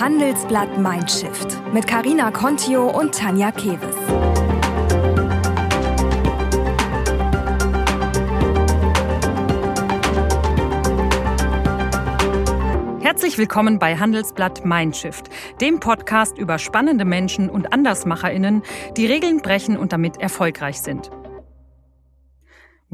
Handelsblatt Mindshift mit Karina Contio und Tanja Keves. Herzlich willkommen bei Handelsblatt Mindshift, dem Podcast über spannende Menschen und Andersmacherinnen, die Regeln brechen und damit erfolgreich sind.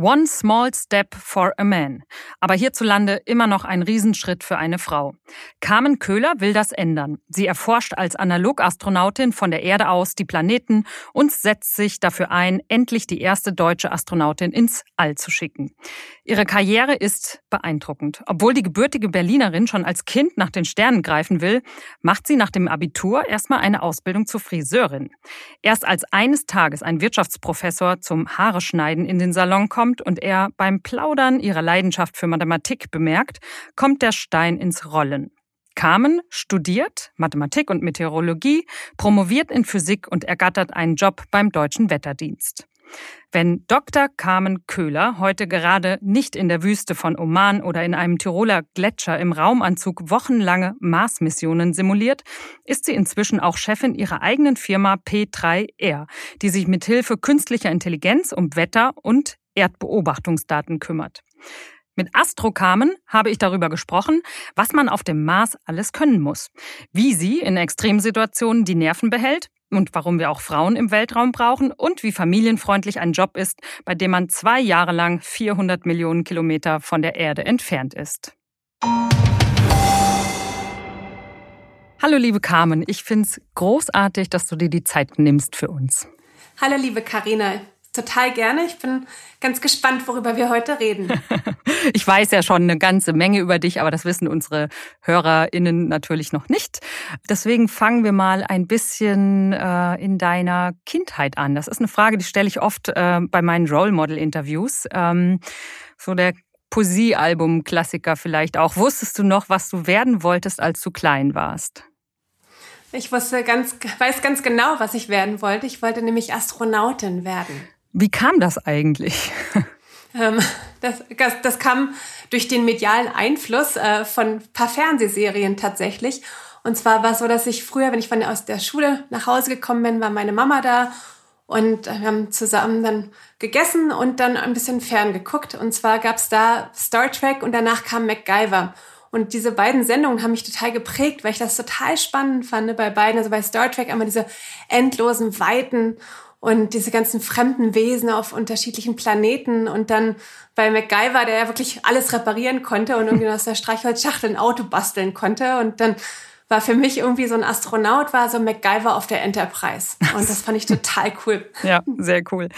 One small step for a man. Aber hierzulande immer noch ein Riesenschritt für eine Frau. Carmen Köhler will das ändern. Sie erforscht als Analogastronautin von der Erde aus die Planeten und setzt sich dafür ein, endlich die erste deutsche Astronautin ins All zu schicken. Ihre Karriere ist beeindruckend. Obwohl die gebürtige Berlinerin schon als Kind nach den Sternen greifen will, macht sie nach dem Abitur erstmal eine Ausbildung zur Friseurin. Erst als eines Tages ein Wirtschaftsprofessor zum Haare schneiden in den Salon kommt, kommt und er beim Plaudern ihrer Leidenschaft für Mathematik bemerkt, kommt der Stein ins Rollen. Carmen studiert Mathematik und Meteorologie, promoviert in Physik und ergattert einen Job beim Deutschen Wetterdienst. Wenn Dr. Carmen Köhler heute gerade nicht in der Wüste von Oman oder in einem Tiroler Gletscher im Raumanzug wochenlange Mars-Missionen simuliert, ist sie inzwischen auch Chefin ihrer eigenen Firma P3R, die sich mit Hilfe künstlicher Intelligenz um Wetter und Erdbeobachtungsdaten kümmert. Mit Astrokamen habe ich darüber gesprochen, was man auf dem Mars alles können muss, wie sie in Extremsituationen die Nerven behält und warum wir auch Frauen im Weltraum brauchen und wie familienfreundlich ein Job ist, bei dem man zwei Jahre lang 400 Millionen Kilometer von der Erde entfernt ist. Hallo liebe Carmen, ich finde es großartig, dass du dir die Zeit nimmst für uns. Hallo liebe Karina, total gerne. Ich bin ganz gespannt, worüber wir heute reden. ich weiß ja schon eine ganze Menge über dich, aber das wissen unsere HörerInnen natürlich noch nicht. Deswegen fangen wir mal ein bisschen äh, in deiner Kindheit an. Das ist eine Frage, die stelle ich oft äh, bei meinen Role Model Interviews. Ähm, so der Poesiealbum-Klassiker vielleicht auch. Wusstest du noch, was du werden wolltest, als du klein warst? Ich wusste ganz, weiß ganz genau, was ich werden wollte. Ich wollte nämlich Astronautin werden. Wie kam das eigentlich? Ähm, das, das, das, kam durch den medialen Einfluss äh, von ein paar Fernsehserien tatsächlich. Und zwar war es so, dass ich früher, wenn ich von aus der Schule nach Hause gekommen bin, war meine Mama da und wir haben zusammen dann gegessen und dann ein bisschen fern geguckt. Und zwar gab es da Star Trek und danach kam MacGyver. Und diese beiden Sendungen haben mich total geprägt, weil ich das total spannend fand bei beiden. Also bei Star Trek einmal diese endlosen Weiten und diese ganzen fremden Wesen auf unterschiedlichen Planeten und dann bei MacGyver, der ja wirklich alles reparieren konnte und irgendwie aus der Streichholzschachtel ein Auto basteln konnte und dann war für mich irgendwie so ein Astronaut, war so MacGyver auf der Enterprise. Und das fand ich total cool. ja, sehr cool.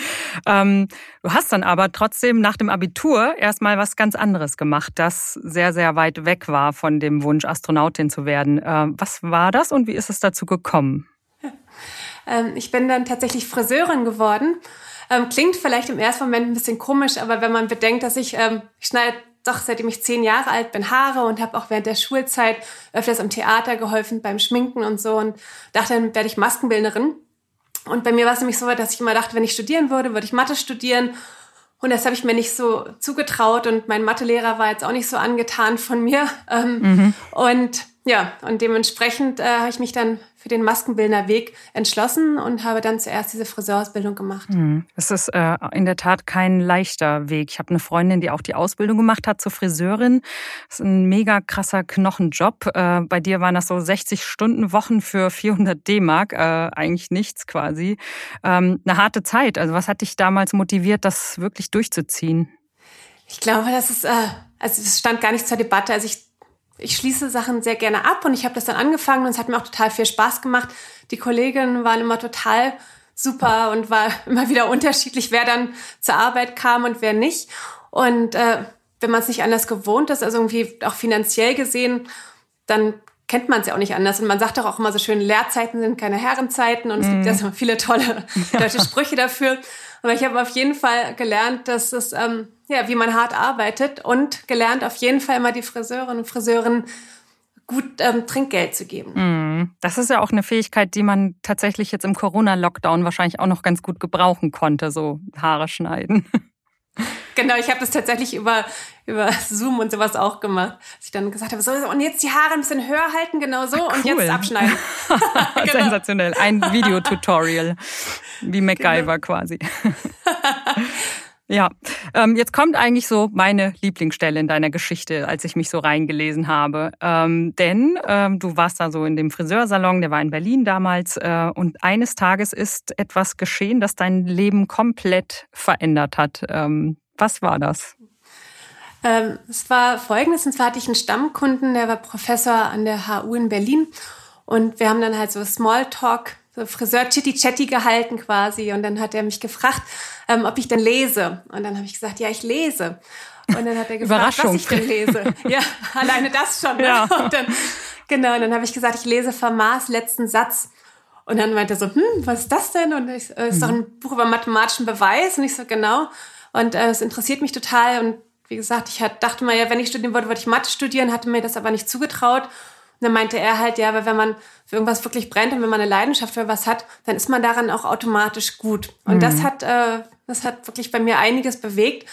Ähm, du hast dann aber trotzdem nach dem Abitur erstmal was ganz anderes gemacht, das sehr, sehr weit weg war von dem Wunsch, Astronautin zu werden. Äh, was war das und wie ist es dazu gekommen? Ähm, ich bin dann tatsächlich Friseurin geworden. Ähm, klingt vielleicht im ersten Moment ein bisschen komisch, aber wenn man bedenkt, dass ich, ähm, ich schneide doch seitdem ich zehn Jahre alt bin Haare und habe auch während der Schulzeit öfters am Theater geholfen beim Schminken und so und dachte, dann werde ich Maskenbildnerin. Und bei mir war es nämlich so, dass ich immer dachte, wenn ich studieren würde, würde ich Mathe studieren. Und das habe ich mir nicht so zugetraut und mein Mathelehrer war jetzt auch nicht so angetan von mir. Ähm, mhm. Und ja, und dementsprechend äh, habe ich mich dann für den Maskenbildner Weg entschlossen und habe dann zuerst diese Friseurausbildung gemacht. Hm. Es ist äh, in der Tat kein leichter Weg. Ich habe eine Freundin, die auch die Ausbildung gemacht hat zur Friseurin. Das ist ein mega krasser Knochenjob. Äh, bei dir waren das so 60 Stunden Wochen für 400 D-Mark, äh, eigentlich nichts quasi. Ähm, eine harte Zeit. Also was hat dich damals motiviert, das wirklich durchzuziehen? Ich glaube, das ist, äh, also es stand gar nicht zur Debatte. Also ich ich schließe Sachen sehr gerne ab und ich habe das dann angefangen und es hat mir auch total viel Spaß gemacht. Die Kolleginnen waren immer total super und war immer wieder unterschiedlich, wer dann zur Arbeit kam und wer nicht. Und äh, wenn man es nicht anders gewohnt ist, also irgendwie auch finanziell gesehen, dann kennt man es ja auch nicht anders. Und man sagt doch auch immer so schön, Lehrzeiten sind keine Herrenzeiten und es mm. gibt ja so viele tolle deutsche Sprüche dafür. Aber ich habe auf jeden Fall gelernt, dass es, ähm, ja, wie man hart arbeitet und gelernt, auf jeden Fall immer die Friseurinnen und Friseuren gut ähm, Trinkgeld zu geben. Mm. Das ist ja auch eine Fähigkeit, die man tatsächlich jetzt im Corona-Lockdown wahrscheinlich auch noch ganz gut gebrauchen konnte, so Haare schneiden. genau, ich habe das tatsächlich über, über Zoom und sowas auch gemacht. Dass ich dann gesagt habe, so, und jetzt die Haare ein bisschen höher halten, genau so, Ach, cool. und jetzt abschneiden. genau. Sensationell. Ein Videotutorial. Wie MacGyver genau. quasi. Ja, ähm, jetzt kommt eigentlich so meine Lieblingsstelle in deiner Geschichte, als ich mich so reingelesen habe. Ähm, denn ähm, du warst da so in dem Friseursalon, der war in Berlin damals, äh, und eines Tages ist etwas geschehen, das dein Leben komplett verändert hat. Ähm, was war das? Ähm, es war folgendes, und zwar hatte ich einen Stammkunden, der war Professor an der HU in Berlin. Und wir haben dann halt so Smalltalk Friseur Chitty Chatty gehalten quasi. Und dann hat er mich gefragt, ähm, ob ich denn lese. Und dann habe ich gesagt, ja, ich lese. Und dann hat er gefragt, was ich denn lese. Ja, alleine das schon. Ne? Ja. Und dann, genau, und dann habe ich gesagt, ich lese Vermaß letzten Satz. Und dann meinte er so, hm, was ist das denn? Und ich, äh, ist mhm. doch ein Buch über mathematischen Beweis. Und ich so, genau. Und äh, es interessiert mich total. Und wie gesagt, ich hat, dachte mal, ja, wenn ich studieren wollte, wollte ich Mathe studieren, hatte mir das aber nicht zugetraut. Und dann meinte er halt, ja, aber wenn man für irgendwas wirklich brennt und wenn man eine Leidenschaft für was hat, dann ist man daran auch automatisch gut. Und mhm. das hat, äh, das hat wirklich bei mir einiges bewegt.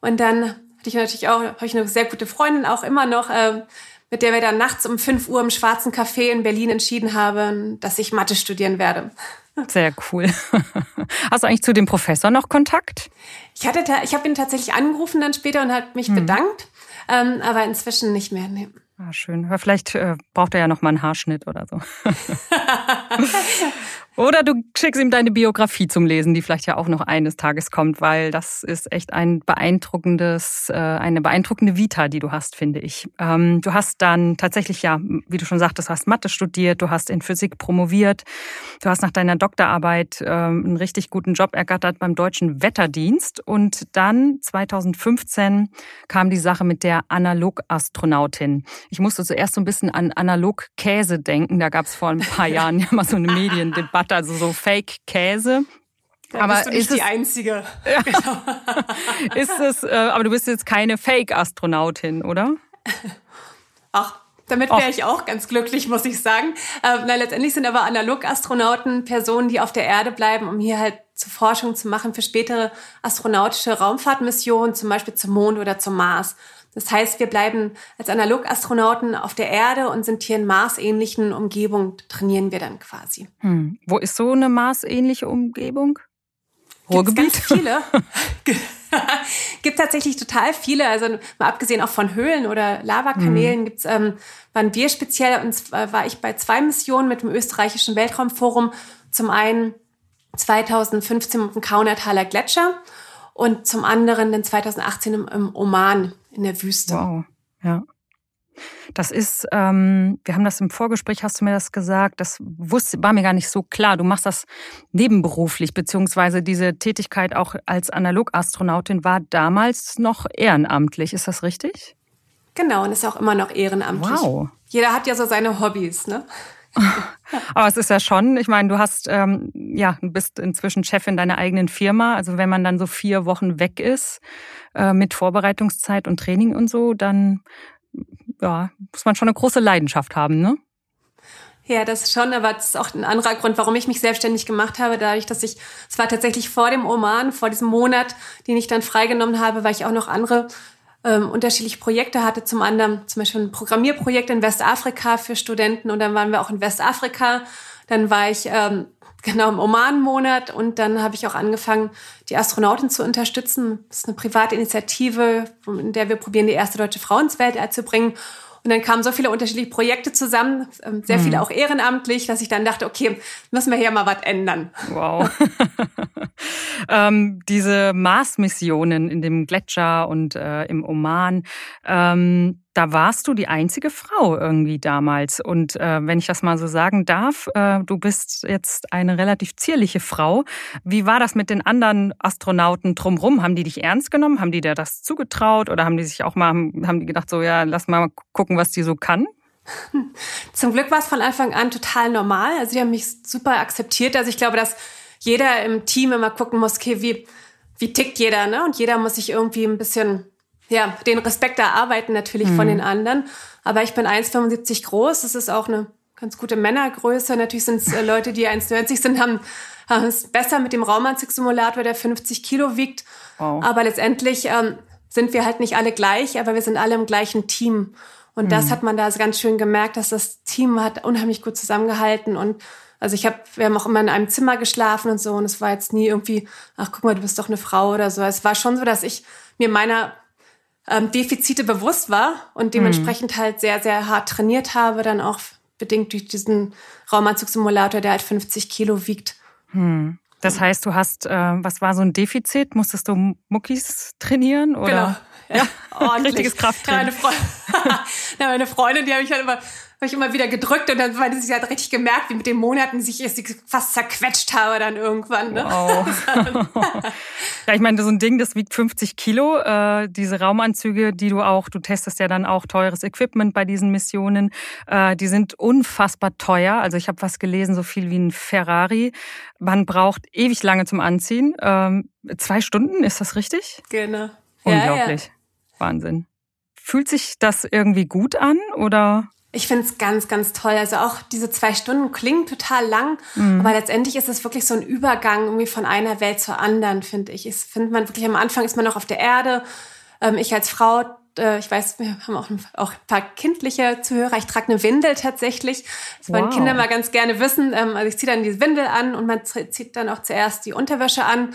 Und dann hatte ich natürlich auch, habe ich eine sehr gute Freundin auch immer noch, äh, mit der wir dann nachts um 5 Uhr im Schwarzen Café in Berlin entschieden haben, dass ich Mathe studieren werde. Sehr cool. Hast du eigentlich zu dem Professor noch Kontakt? Ich hatte, ich habe ihn tatsächlich angerufen dann später und hat mich mhm. bedankt, ähm, aber inzwischen nicht mehr. Nee. Ah, schön. Vielleicht äh, braucht er ja noch mal einen Haarschnitt oder so. Oder du schickst ihm deine Biografie zum Lesen, die vielleicht ja auch noch eines Tages kommt, weil das ist echt ein beeindruckendes, äh, eine beeindruckende Vita, die du hast, finde ich. Ähm, du hast dann tatsächlich ja, wie du schon sagtest, hast Mathe studiert, du hast in Physik promoviert, du hast nach deiner Doktorarbeit ähm, einen richtig guten Job ergattert beim Deutschen Wetterdienst und dann 2015 kam die Sache mit der Analogastronautin. Ich musste zuerst so ein bisschen an Analogkäse denken, da gab es vor ein paar Jahren ja mal so eine Mediendebatte Butter, also so Fake-Käse. Da aber bist du nicht ist die es, Einzige. Ja. Genau. ist es, äh, aber du bist jetzt keine Fake-Astronautin, oder? Ach, damit wäre ich auch ganz glücklich, muss ich sagen. Äh, na, letztendlich sind aber Analog-Astronauten Personen, die auf der Erde bleiben, um hier halt zur Forschung zu machen für spätere astronautische Raumfahrtmissionen, zum Beispiel zum Mond oder zum Mars. Das heißt, wir bleiben als Analogastronauten auf der Erde und sind hier in Mars-ähnlichen Umgebungen, trainieren wir dann quasi. Hm. Wo ist so eine Mars-ähnliche Umgebung? Ruhrgebiet? Gibt's viele. gibt tatsächlich total viele. Also mal abgesehen auch von Höhlen oder Lavakanälen mhm. gibt's, ähm, waren wir speziell, und zwar war ich bei zwei Missionen mit dem österreichischen Weltraumforum. Zum einen 2015 mit dem Kaunertaler Gletscher und zum anderen dann 2018 im, im Oman in der Wüste. Wow, ja. Das ist, ähm, wir haben das im Vorgespräch, hast du mir das gesagt, das wusste, war mir gar nicht so klar. Du machst das nebenberuflich, beziehungsweise diese Tätigkeit auch als Analogastronautin war damals noch ehrenamtlich. Ist das richtig? Genau, und ist auch immer noch ehrenamtlich. Wow. Jeder hat ja so seine Hobbys, ne? Aber es ist ja schon, ich meine, du hast, ähm, ja, bist inzwischen Chefin deiner eigenen Firma. Also wenn man dann so vier Wochen weg ist äh, mit Vorbereitungszeit und Training und so, dann ja, muss man schon eine große Leidenschaft haben, ne? Ja, das schon, aber das ist auch ein anderer Grund, warum ich mich selbstständig gemacht habe, dadurch, dass ich, es war tatsächlich vor dem Oman, vor diesem Monat, den ich dann freigenommen habe, weil ich auch noch andere ähm, unterschiedliche Projekte hatte. Zum anderen zum Beispiel ein Programmierprojekt in Westafrika für Studenten und dann waren wir auch in Westafrika. Dann war ich ähm, genau im Oman-Monat und dann habe ich auch angefangen, die Astronautin zu unterstützen. Das ist eine private Initiative, in der wir probieren, die erste deutsche Frau ins Weltall zu bringen. Und dann kamen so viele unterschiedliche Projekte zusammen, ähm, sehr viele mhm. auch ehrenamtlich, dass ich dann dachte, okay, müssen wir hier mal was ändern. Wow. ähm, diese Mars-Missionen in dem Gletscher und äh, im Oman, ähm, da warst du die einzige Frau irgendwie damals. Und äh, wenn ich das mal so sagen darf, äh, du bist jetzt eine relativ zierliche Frau. Wie war das mit den anderen Astronauten drumherum? Haben die dich ernst genommen? Haben die dir das zugetraut? Oder haben die sich auch mal, haben die gedacht, so, ja, lass mal gucken, was die so kann? Zum Glück war es von Anfang an total normal. Also die haben mich super akzeptiert. Also ich glaube, dass jeder im Team immer gucken muss, okay, wie, wie tickt jeder, ne? Und jeder muss sich irgendwie ein bisschen ja, den Respekt erarbeiten natürlich mhm. von den anderen. Aber ich bin 1,75 groß. Das ist auch eine ganz gute Männergröße. Natürlich sind es äh, Leute, die 1,90 sind, haben, haben es besser mit dem Raumanzugsimulator, der 50 Kilo wiegt. Wow. Aber letztendlich ähm, sind wir halt nicht alle gleich, aber wir sind alle im gleichen Team. Und mhm. das hat man da ganz schön gemerkt, dass das Team hat unheimlich gut zusammengehalten und also ich habe, wir haben auch immer in einem Zimmer geschlafen und so und es war jetzt nie irgendwie, ach guck mal, du bist doch eine Frau oder so. Es war schon so, dass ich mir meiner ähm, Defizite bewusst war und dementsprechend mhm. halt sehr, sehr hart trainiert habe, dann auch bedingt durch diesen Raumanzugsimulator, der halt 50 Kilo wiegt. Hm. Das heißt, du hast, äh, was war so ein Defizit? Musstest du Muckis trainieren? Oder? Genau. Ja, ordentlich. Richtiges Krafttraining. Ja, meine, Freundin, ja, meine Freundin, die habe ich halt immer habe ich immer wieder gedrückt und dann, weil sie hat richtig gemerkt, wie mit den Monaten sich ich fast zerquetscht habe dann irgendwann. Ne? Wow. ja, ich meine, so ein Ding, das wiegt 50 Kilo. Äh, diese Raumanzüge, die du auch, du testest ja dann auch teures Equipment bei diesen Missionen, äh, die sind unfassbar teuer. Also ich habe was gelesen, so viel wie ein Ferrari. Man braucht ewig lange zum Anziehen. Ähm, zwei Stunden, ist das richtig? Genau. Unglaublich. Ja, ja. Wahnsinn. Fühlt sich das irgendwie gut an oder? Ich finde es ganz, ganz toll. Also auch diese zwei Stunden klingen total lang, mhm. aber letztendlich ist es wirklich so ein Übergang irgendwie von einer Welt zur anderen, finde ich. Ich finde man wirklich am Anfang ist man noch auf der Erde. Ähm, ich als Frau, äh, ich weiß, wir haben auch ein, auch ein paar kindliche Zuhörer. Ich trage eine Windel tatsächlich. Das wow. wollen Kinder mal ganz gerne wissen. Ähm, also ich ziehe dann die Windel an und man zieht dann auch zuerst die Unterwäsche an.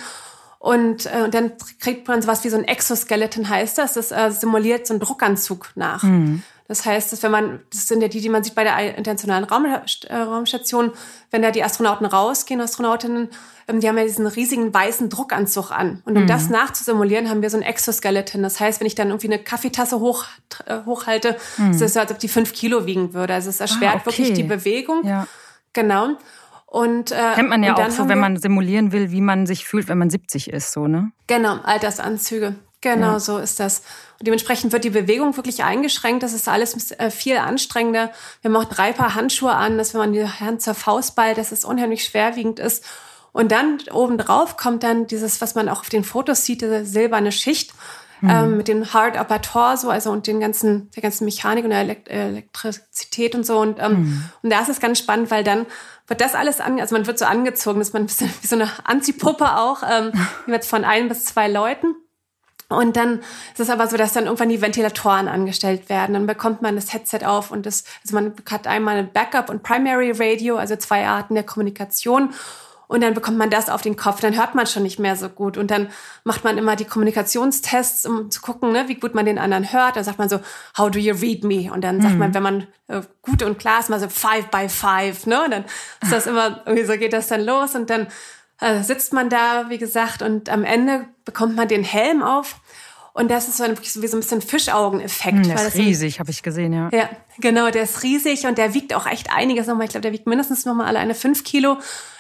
Und, äh, und dann kriegt man sowas wie so ein Exoskeleton, heißt das. Das äh, simuliert so einen Druckanzug nach. Mhm. Das heißt, dass wenn man, das sind ja die, die man sieht bei der internationalen Raum, äh, Raumstation, wenn da die Astronauten rausgehen, Astronautinnen, ähm, die haben ja diesen riesigen weißen Druckanzug an. Und um mhm. das nachzusimulieren, haben wir so ein Exoskeleton. Das heißt, wenn ich dann irgendwie eine Kaffeetasse hoch, äh, hochhalte, mhm. ist es so, als ob die fünf Kilo wiegen würde. Also es erschwert ah, okay. wirklich die Bewegung. Ja. Genau. Und, äh, Kennt man ja auch so, wenn man simulieren will, wie man sich fühlt, wenn man 70 ist, so, ne? Genau, Altersanzüge. Genau, ja. so ist das. Und dementsprechend wird die Bewegung wirklich eingeschränkt. Das ist alles äh, viel anstrengender. Wir haben auch drei Paar Handschuhe an, dass wenn man die Hand zur Faust ballt, dass es unheimlich schwerwiegend ist. Und dann obendrauf kommt dann dieses, was man auch auf den Fotos sieht, diese silberne Schicht mhm. ähm, mit dem Hard Upper Torso, also und den ganzen, der ganzen Mechanik und der Elektrizität und so. Und, ähm, mhm. und da ist es ganz spannend, weil dann wird das alles an, also man wird so angezogen, dass man ein bisschen wie so eine Anziehpuppe auch, ähm, wird von ein bis zwei Leuten. Und dann ist es aber so, dass dann irgendwann die Ventilatoren angestellt werden. Dann bekommt man das Headset auf und das, also man hat einmal ein Backup und Primary Radio, also zwei Arten der Kommunikation. Und dann bekommt man das auf den Kopf, dann hört man schon nicht mehr so gut. Und dann macht man immer die Kommunikationstests, um zu gucken, ne, wie gut man den anderen hört. Dann sagt man so, how do you read me? Und dann sagt mhm. man, wenn man äh, gut und klar ist, mal so five by five, ne? Und dann ist das immer, irgendwie so geht das dann los. Und dann äh, sitzt man da, wie gesagt, und am Ende bekommt man den Helm auf. Und das ist so ein, wie so ein bisschen Fischaugeneffekt. Hm, der ist riesig, habe ich gesehen, ja. Ja, genau, der ist riesig und der wiegt auch echt einiges nochmal. Ich glaube, der wiegt mindestens nochmal alleine fünf Kilo.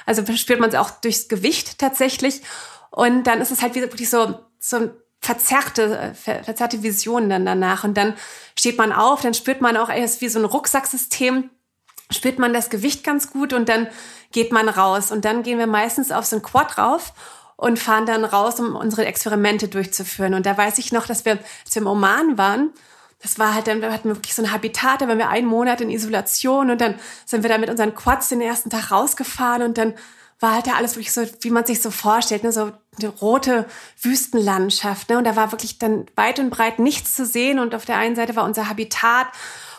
Also spürt man es auch durchs Gewicht tatsächlich. Und dann ist es halt wirklich so, so verzerrte, verzerrte Visionen dann danach. Und dann steht man auf, dann spürt man auch, es ist wie so ein Rucksacksystem spürt man das Gewicht ganz gut und dann geht man raus. Und dann gehen wir meistens auf so ein Quad rauf und fahren dann raus, um unsere Experimente durchzuführen. Und da weiß ich noch, dass wir, als wir im Oman waren, das war halt dann, wir hatten wirklich so ein Habitat, da waren wir einen Monat in Isolation und dann sind wir da mit unseren Quads den ersten Tag rausgefahren und dann war halt da alles wirklich so, wie man sich so vorstellt, ne? so eine rote Wüstenlandschaft. Ne? Und da war wirklich dann weit und breit nichts zu sehen und auf der einen Seite war unser Habitat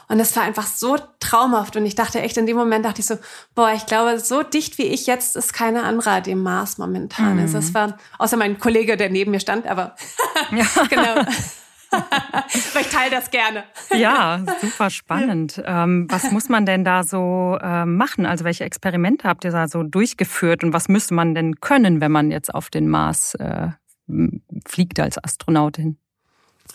und das war einfach so traumhaft. Und ich dachte echt, in dem Moment dachte ich so, boah, ich glaube, so dicht wie ich jetzt ist keine andere dem Mars momentan. Mhm. Also das war, außer mein Kollege, der neben mir stand, aber ja. genau. aber ich teile das gerne. Ja, super spannend. Ähm, was muss man denn da so äh, machen? Also welche Experimente habt ihr da so durchgeführt und was müsste man denn können, wenn man jetzt auf den Mars äh, fliegt als Astronautin?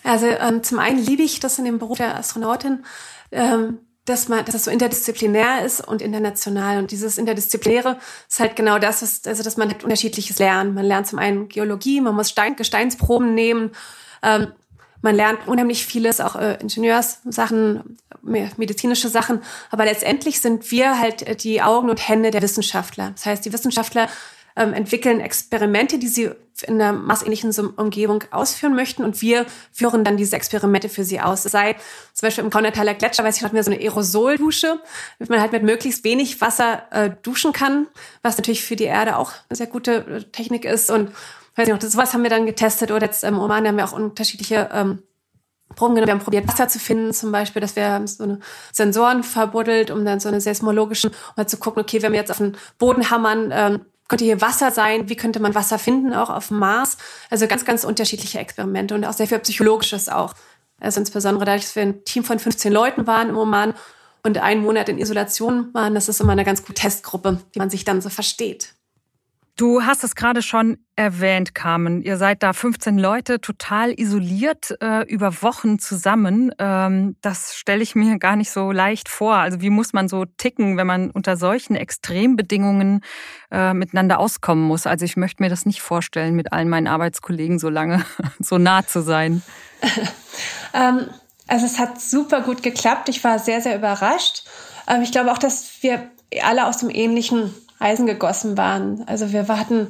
Also ähm, zum einen liebe ich das in dem Beruf der Astronautin, ähm, dass man, dass es so interdisziplinär ist und international. Und dieses Interdisziplinäre ist halt genau das, was, also dass man halt unterschiedliches lernt. Man lernt zum einen Geologie, man muss Stein, Gesteinsproben nehmen, ähm, man lernt unheimlich vieles, auch äh, Ingenieurssachen, medizinische Sachen. Aber letztendlich sind wir halt die Augen und Hände der Wissenschaftler. Das heißt, die Wissenschaftler ähm, entwickeln Experimente, die sie in einer massähnlichen Umgebung ausführen möchten und wir führen dann diese Experimente für sie aus. Sei zum Beispiel im Kaunertaler Gletscher, weiß ich, hatten wir so eine Aerosoldusche, damit man halt mit möglichst wenig Wasser äh, duschen kann, was natürlich für die Erde auch eine sehr gute äh, Technik ist und weiß ich noch, sowas haben wir dann getestet oder jetzt im Oman haben wir auch unterschiedliche ähm, Proben genommen. Wir haben probiert, Wasser zu finden, zum Beispiel, dass wir so eine Sensoren verbuddelt, um dann so eine seismologische, um halt zu gucken, okay, wenn wir jetzt auf den Boden hammern, ähm, könnte hier Wasser sein, wie könnte man Wasser finden, auch auf dem Mars. Also ganz, ganz unterschiedliche Experimente und auch sehr viel Psychologisches auch. Also insbesondere dadurch, dass wir ein Team von 15 Leuten waren im Oman und einen Monat in Isolation waren, das ist immer eine ganz gute Testgruppe, die man sich dann so versteht. Du hast es gerade schon erwähnt, Carmen. Ihr seid da 15 Leute total isoliert äh, über Wochen zusammen. Ähm, das stelle ich mir gar nicht so leicht vor. Also wie muss man so ticken, wenn man unter solchen Extrembedingungen äh, miteinander auskommen muss? Also ich möchte mir das nicht vorstellen, mit allen meinen Arbeitskollegen so lange so nah zu sein. ähm, also es hat super gut geklappt. Ich war sehr, sehr überrascht. Ähm, ich glaube auch, dass wir alle aus dem ähnlichen Eisen gegossen waren. Also wir hatten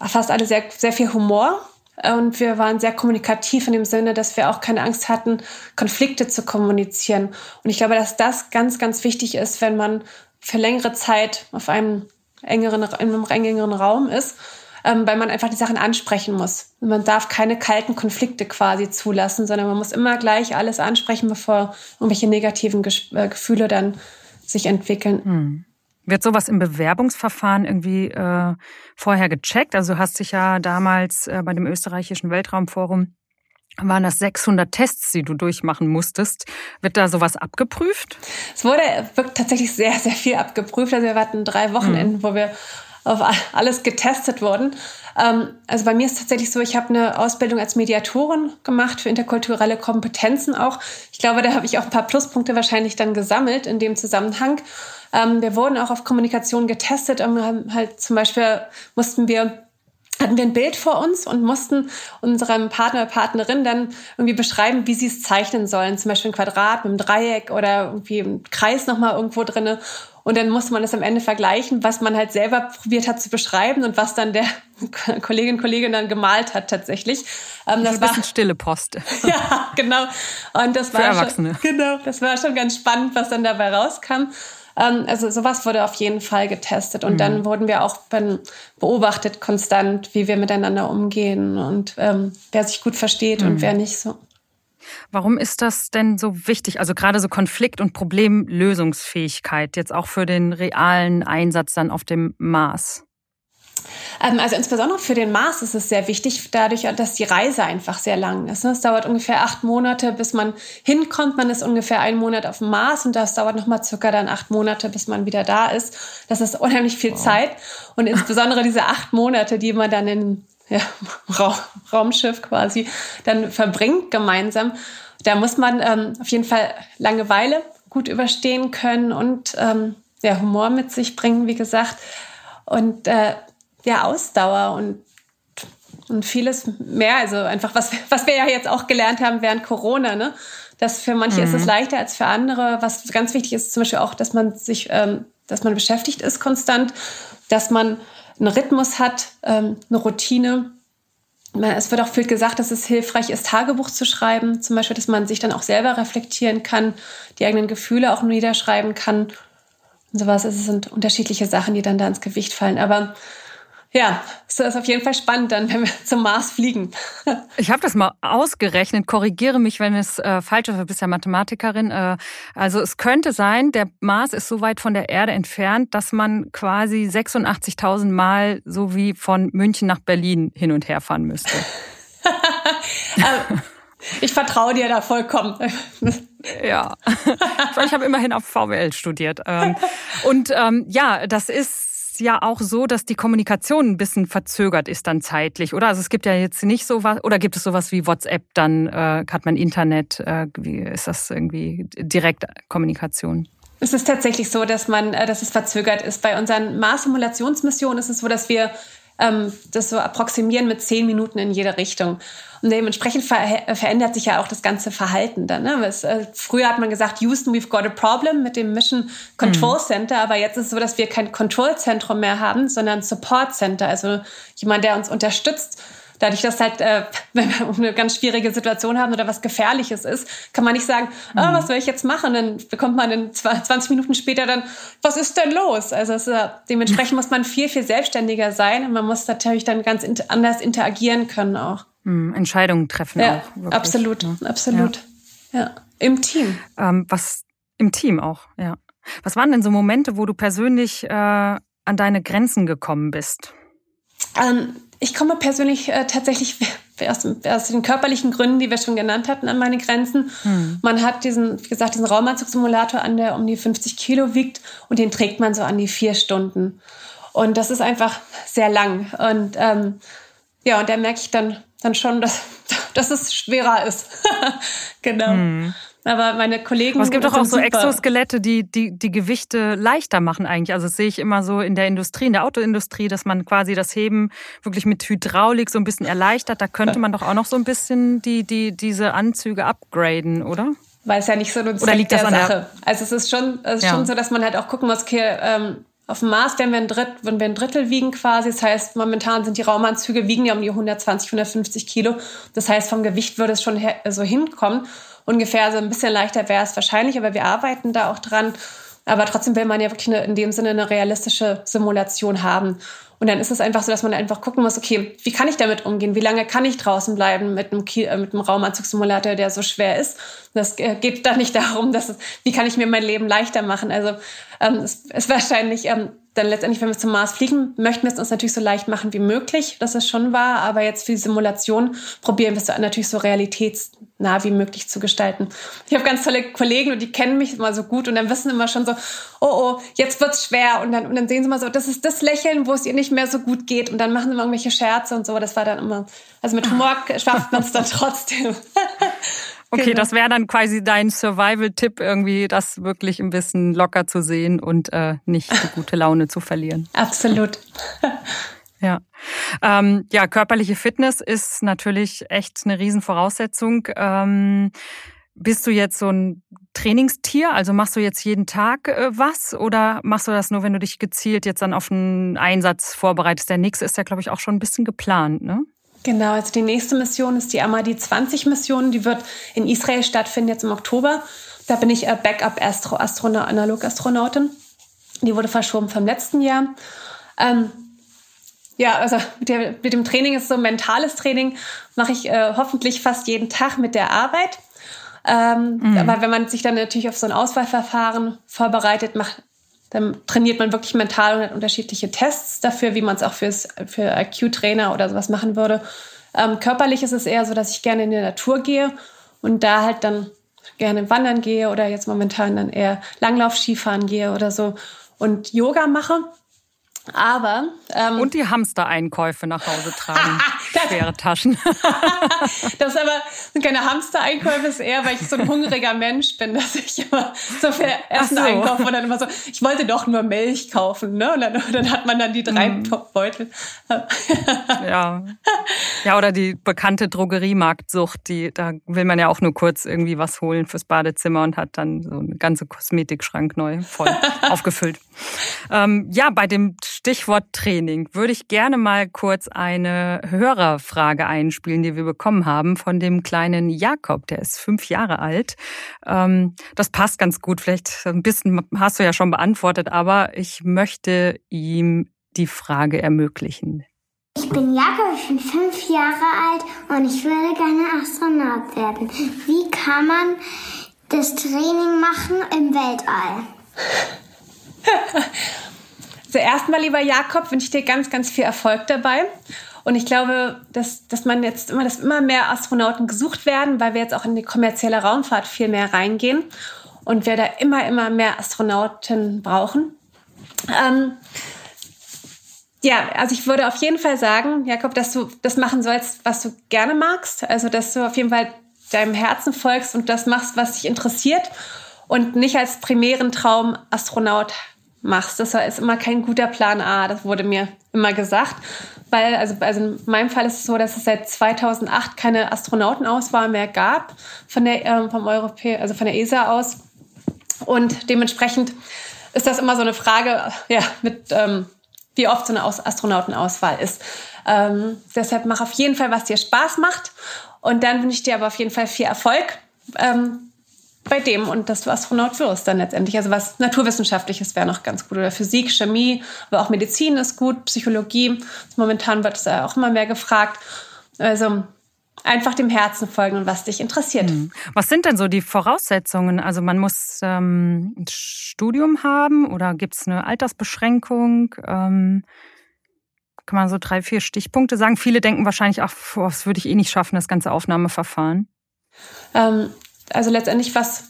fast alle sehr, sehr viel Humor und wir waren sehr kommunikativ in dem Sinne, dass wir auch keine Angst hatten, Konflikte zu kommunizieren. Und ich glaube, dass das ganz, ganz wichtig ist, wenn man für längere Zeit auf einem engeren, in einem engeren Raum ist, ähm, weil man einfach die Sachen ansprechen muss. Man darf keine kalten Konflikte quasi zulassen, sondern man muss immer gleich alles ansprechen, bevor irgendwelche negativen äh, Gefühle dann sich entwickeln. Hm. Wird sowas im Bewerbungsverfahren irgendwie äh, vorher gecheckt? Also du hast dich ja damals äh, bei dem österreichischen Weltraumforum waren das 600 Tests, die du durchmachen musstest. Wird da sowas abgeprüft? Es wurde tatsächlich sehr, sehr viel abgeprüft. Also wir hatten drei Wochenenden, mhm. wo wir auf alles getestet wurden. Ähm, also bei mir ist tatsächlich so, ich habe eine Ausbildung als Mediatorin gemacht für interkulturelle Kompetenzen auch. Ich glaube, da habe ich auch ein paar Pluspunkte wahrscheinlich dann gesammelt in dem Zusammenhang. Ähm, wir wurden auch auf Kommunikation getestet. Und haben halt zum Beispiel mussten wir hatten wir ein Bild vor uns und mussten unserem Partner oder Partnerin dann irgendwie beschreiben, wie sie es zeichnen sollen. Zum Beispiel ein Quadrat mit einem Dreieck oder irgendwie ein Kreis nochmal irgendwo drinne. Und dann musste man das am Ende vergleichen, was man halt selber probiert hat zu beschreiben und was dann der Kollegin Kollegin dann gemalt hat tatsächlich. Ähm, das, das war ein bisschen stille Post. ja, genau. Und das Für war Erwachsene. Schon, genau, das war schon ganz spannend, was dann dabei rauskam. Ähm, also sowas wurde auf jeden Fall getestet. Und mhm. dann wurden wir auch beobachtet konstant, wie wir miteinander umgehen und ähm, wer sich gut versteht mhm. und wer nicht so. Warum ist das denn so wichtig? Also gerade so Konflikt- und Problemlösungsfähigkeit, jetzt auch für den realen Einsatz dann auf dem Mars? Ähm, also insbesondere für den Mars ist es sehr wichtig, dadurch, dass die Reise einfach sehr lang ist. Ne? Es dauert ungefähr acht Monate, bis man hinkommt. Man ist ungefähr einen Monat auf dem Mars und das dauert nochmal circa dann acht Monate, bis man wieder da ist. Das ist unheimlich viel wow. Zeit und insbesondere diese acht Monate, die man dann in ja, Ra Raumschiff quasi dann verbringt gemeinsam. Da muss man ähm, auf jeden Fall Langeweile gut überstehen können und ähm, ja, Humor mit sich bringen, wie gesagt. Und äh, ja, Ausdauer und, und vieles mehr. Also einfach, was, was wir ja jetzt auch gelernt haben während Corona, ne? Dass für manche mhm. ist es mhm. leichter als für andere. Was ganz wichtig ist, zum Beispiel auch, dass man sich, ähm, dass man beschäftigt ist konstant, dass man einen Rhythmus hat, ähm, eine Routine. Es wird auch viel gesagt, dass es hilfreich ist, Tagebuch zu schreiben. Zum Beispiel, dass man sich dann auch selber reflektieren kann, die eigenen Gefühle auch niederschreiben kann. Und sowas. Es sind unterschiedliche Sachen, die dann da ins Gewicht fallen. Aber ja, es ist auf jeden Fall spannend dann, wenn wir zum Mars fliegen. Ich habe das mal ausgerechnet, korrigiere mich, wenn es äh, falsch ist, du bist ja Mathematikerin. Äh, also es könnte sein, der Mars ist so weit von der Erde entfernt, dass man quasi 86.000 Mal so wie von München nach Berlin hin und her fahren müsste. Ähm, ich vertraue dir da vollkommen. ja, ich habe immerhin auf VWL studiert. Ähm, und ähm, ja, das ist ja auch so, dass die Kommunikation ein bisschen verzögert ist dann zeitlich, oder? Also es gibt ja jetzt nicht so was, oder gibt es sowas wie WhatsApp, dann äh, hat man Internet, äh, wie ist das irgendwie Direktkommunikation? Es ist tatsächlich so, dass man, äh, dass es verzögert ist. Bei unseren Mars-Simulationsmissionen ist es so, dass wir ähm, das so approximieren mit zehn Minuten in jede Richtung. Und dementsprechend ver verändert sich ja auch das ganze Verhalten dann. Ne? Es, äh, früher hat man gesagt, Houston, we've got a problem mit dem Mission Control mhm. Center, aber jetzt ist es so, dass wir kein Control Zentrum mehr haben, sondern Support Center, also jemand, der uns unterstützt dadurch, dass halt, äh, wenn wir eine ganz schwierige Situation haben oder was Gefährliches ist, kann man nicht sagen, mhm. oh, was soll ich jetzt machen? Dann bekommt man in 20 Minuten später dann, was ist denn los? Also es, äh, dementsprechend muss man viel, viel selbstständiger sein und man muss natürlich dann ganz in anders interagieren können auch. Mhm, Entscheidungen treffen ja, auch. Wirklich, absolut, ne? absolut. Ja. ja. Im Team. Ähm, was im Team auch, ja. Was waren denn so Momente, wo du persönlich äh, an deine Grenzen gekommen bist? Ähm, ich komme persönlich äh, tatsächlich aus, aus, den körperlichen Gründen, die wir schon genannt hatten, an meine Grenzen. Hm. Man hat diesen, wie gesagt, diesen Raumanzugsimulator an, der um die 50 Kilo wiegt und den trägt man so an die vier Stunden. Und das ist einfach sehr lang. Und ähm, ja, und da merke ich dann, dann schon, dass, dass es schwerer ist. genau. Hm. Aber meine Kollegen. Aber es gibt doch auch so super. Exoskelette, die, die die Gewichte leichter machen eigentlich. Also das sehe ich immer so in der Industrie, in der Autoindustrie, dass man quasi das Heben wirklich mit Hydraulik so ein bisschen erleichtert. Da könnte man doch auch noch so ein bisschen die, die, diese Anzüge upgraden, oder? Weil es ja nicht so ein Oder liegt das an Sache. Der also es ist schon, es ist ja. schon so, dass man halt auch gucken muss, okay, ähm, auf dem Mars werden wir, ein Dritt, wenn wir ein Drittel wiegen quasi. Das heißt, momentan sind die Raumanzüge, wiegen ja um die 120, 150 Kilo. Das heißt, vom Gewicht würde es schon so also hinkommen ungefähr so ein bisschen leichter wäre es wahrscheinlich, aber wir arbeiten da auch dran. Aber trotzdem will man ja wirklich eine, in dem Sinne eine realistische Simulation haben. Und dann ist es einfach so, dass man einfach gucken muss, okay, wie kann ich damit umgehen? Wie lange kann ich draußen bleiben mit einem, äh, mit einem Raumanzugsimulator, der so schwer ist? Das äh, geht da nicht darum, dass es, wie kann ich mir mein Leben leichter machen? Also ähm, es ist wahrscheinlich ähm, dann letztendlich, wenn wir zum Mars fliegen, möchten wir es uns natürlich so leicht machen wie möglich. Das ist schon wahr. Aber jetzt für die Simulation probieren wir es natürlich so realitätsnah wie möglich zu gestalten. Ich habe ganz tolle Kollegen und die kennen mich immer so gut und dann wissen immer schon so, oh, oh, jetzt wird's schwer. Und dann, und dann sehen sie mal so, das ist das Lächeln, wo es ihr nicht mehr so gut geht. Und dann machen sie immer irgendwelche Scherze und so. Das war dann immer, also mit Humor schafft man es dann trotzdem. Okay, genau. das wäre dann quasi dein Survival-Tipp, irgendwie das wirklich ein bisschen locker zu sehen und äh, nicht die gute Laune zu verlieren. Absolut. Ja. Ähm, ja, körperliche Fitness ist natürlich echt eine Riesenvoraussetzung. Ähm, bist du jetzt so ein Trainingstier? Also machst du jetzt jeden Tag äh, was oder machst du das nur, wenn du dich gezielt jetzt dann auf einen Einsatz vorbereitest? Der nächste ist ja, glaube ich, auch schon ein bisschen geplant, ne? Genau, also die nächste Mission ist die Amadi 20 Mission. Die wird in Israel stattfinden, jetzt im Oktober. Da bin ich äh, Backup-Analog-Astronautin. Die wurde verschoben vom letzten Jahr. Ähm, ja, also mit, der, mit, dem Training ist so mentales Training, mache ich äh, hoffentlich fast jeden Tag mit der Arbeit. Ähm, mhm. Aber wenn man sich dann natürlich auf so ein Auswahlverfahren vorbereitet, macht, dann trainiert man wirklich mental und hat unterschiedliche Tests dafür, wie man es auch fürs, für IQ-Trainer oder sowas machen würde. Ähm, körperlich ist es eher so, dass ich gerne in die Natur gehe und da halt dann gerne wandern gehe oder jetzt momentan dann eher Langlauf-Skifahren gehe oder so und Yoga mache. Aber ähm, und die Hamstereinkäufe nach Hause tragen, schwere Taschen. das aber sind keine Hamstereinkäufe, ist eher, weil ich so ein hungriger Mensch bin, dass ich immer so viel Essen so. einkaufe und dann immer so, ich wollte doch nur Milch kaufen, ne? Und dann, dann hat man dann die drei mm. Beutel. ja, ja oder die bekannte Drogeriemarktsucht, die da will man ja auch nur kurz irgendwie was holen fürs Badezimmer und hat dann so eine ganze Kosmetikschrank neu voll aufgefüllt. Ähm, ja, bei dem Stichwort Training würde ich gerne mal kurz eine Hörerfrage einspielen, die wir bekommen haben von dem kleinen Jakob, der ist fünf Jahre alt. Ähm, das passt ganz gut, vielleicht ein bisschen hast du ja schon beantwortet, aber ich möchte ihm die Frage ermöglichen. Ich bin Jakob, ich bin fünf Jahre alt und ich würde gerne Astronaut werden. Wie kann man das Training machen im Weltall? Zuerst mal, lieber Jakob, wünsche ich dir ganz, ganz viel Erfolg dabei. Und ich glaube, dass, dass man jetzt immer, dass immer mehr Astronauten gesucht werden, weil wir jetzt auch in die kommerzielle Raumfahrt viel mehr reingehen und wir da immer, immer mehr Astronauten brauchen. Ähm, ja, also ich würde auf jeden Fall sagen, Jakob, dass du das machen sollst, was du gerne magst. Also, dass du auf jeden Fall deinem Herzen folgst und das machst, was dich interessiert und nicht als primären Traum Astronaut machst. Das ist immer kein guter Plan A, das wurde mir immer gesagt. Weil, also, also in meinem Fall ist es so, dass es seit 2008 keine Astronautenauswahl mehr gab von der, äh, vom Europä also von der ESA aus. Und dementsprechend ist das immer so eine Frage, ja, mit, ähm, wie oft so eine Astronautenauswahl ist. Ähm, deshalb mach auf jeden Fall, was dir Spaß macht. Und dann wünsche ich dir aber auf jeden Fall viel Erfolg ähm, bei dem und dass du Astronaut wirst dann letztendlich. Also was Naturwissenschaftliches wäre noch ganz gut. Oder Physik, Chemie, aber auch Medizin ist gut, Psychologie. Momentan wird es ja auch immer mehr gefragt. Also einfach dem Herzen folgen und was dich interessiert. Mhm. Was sind denn so die Voraussetzungen? Also man muss ähm, ein Studium haben oder gibt es eine Altersbeschränkung? Ähm, kann man so drei, vier Stichpunkte sagen? Viele denken wahrscheinlich, ach, das würde ich eh nicht schaffen, das ganze Aufnahmeverfahren. Ähm, also letztendlich, was,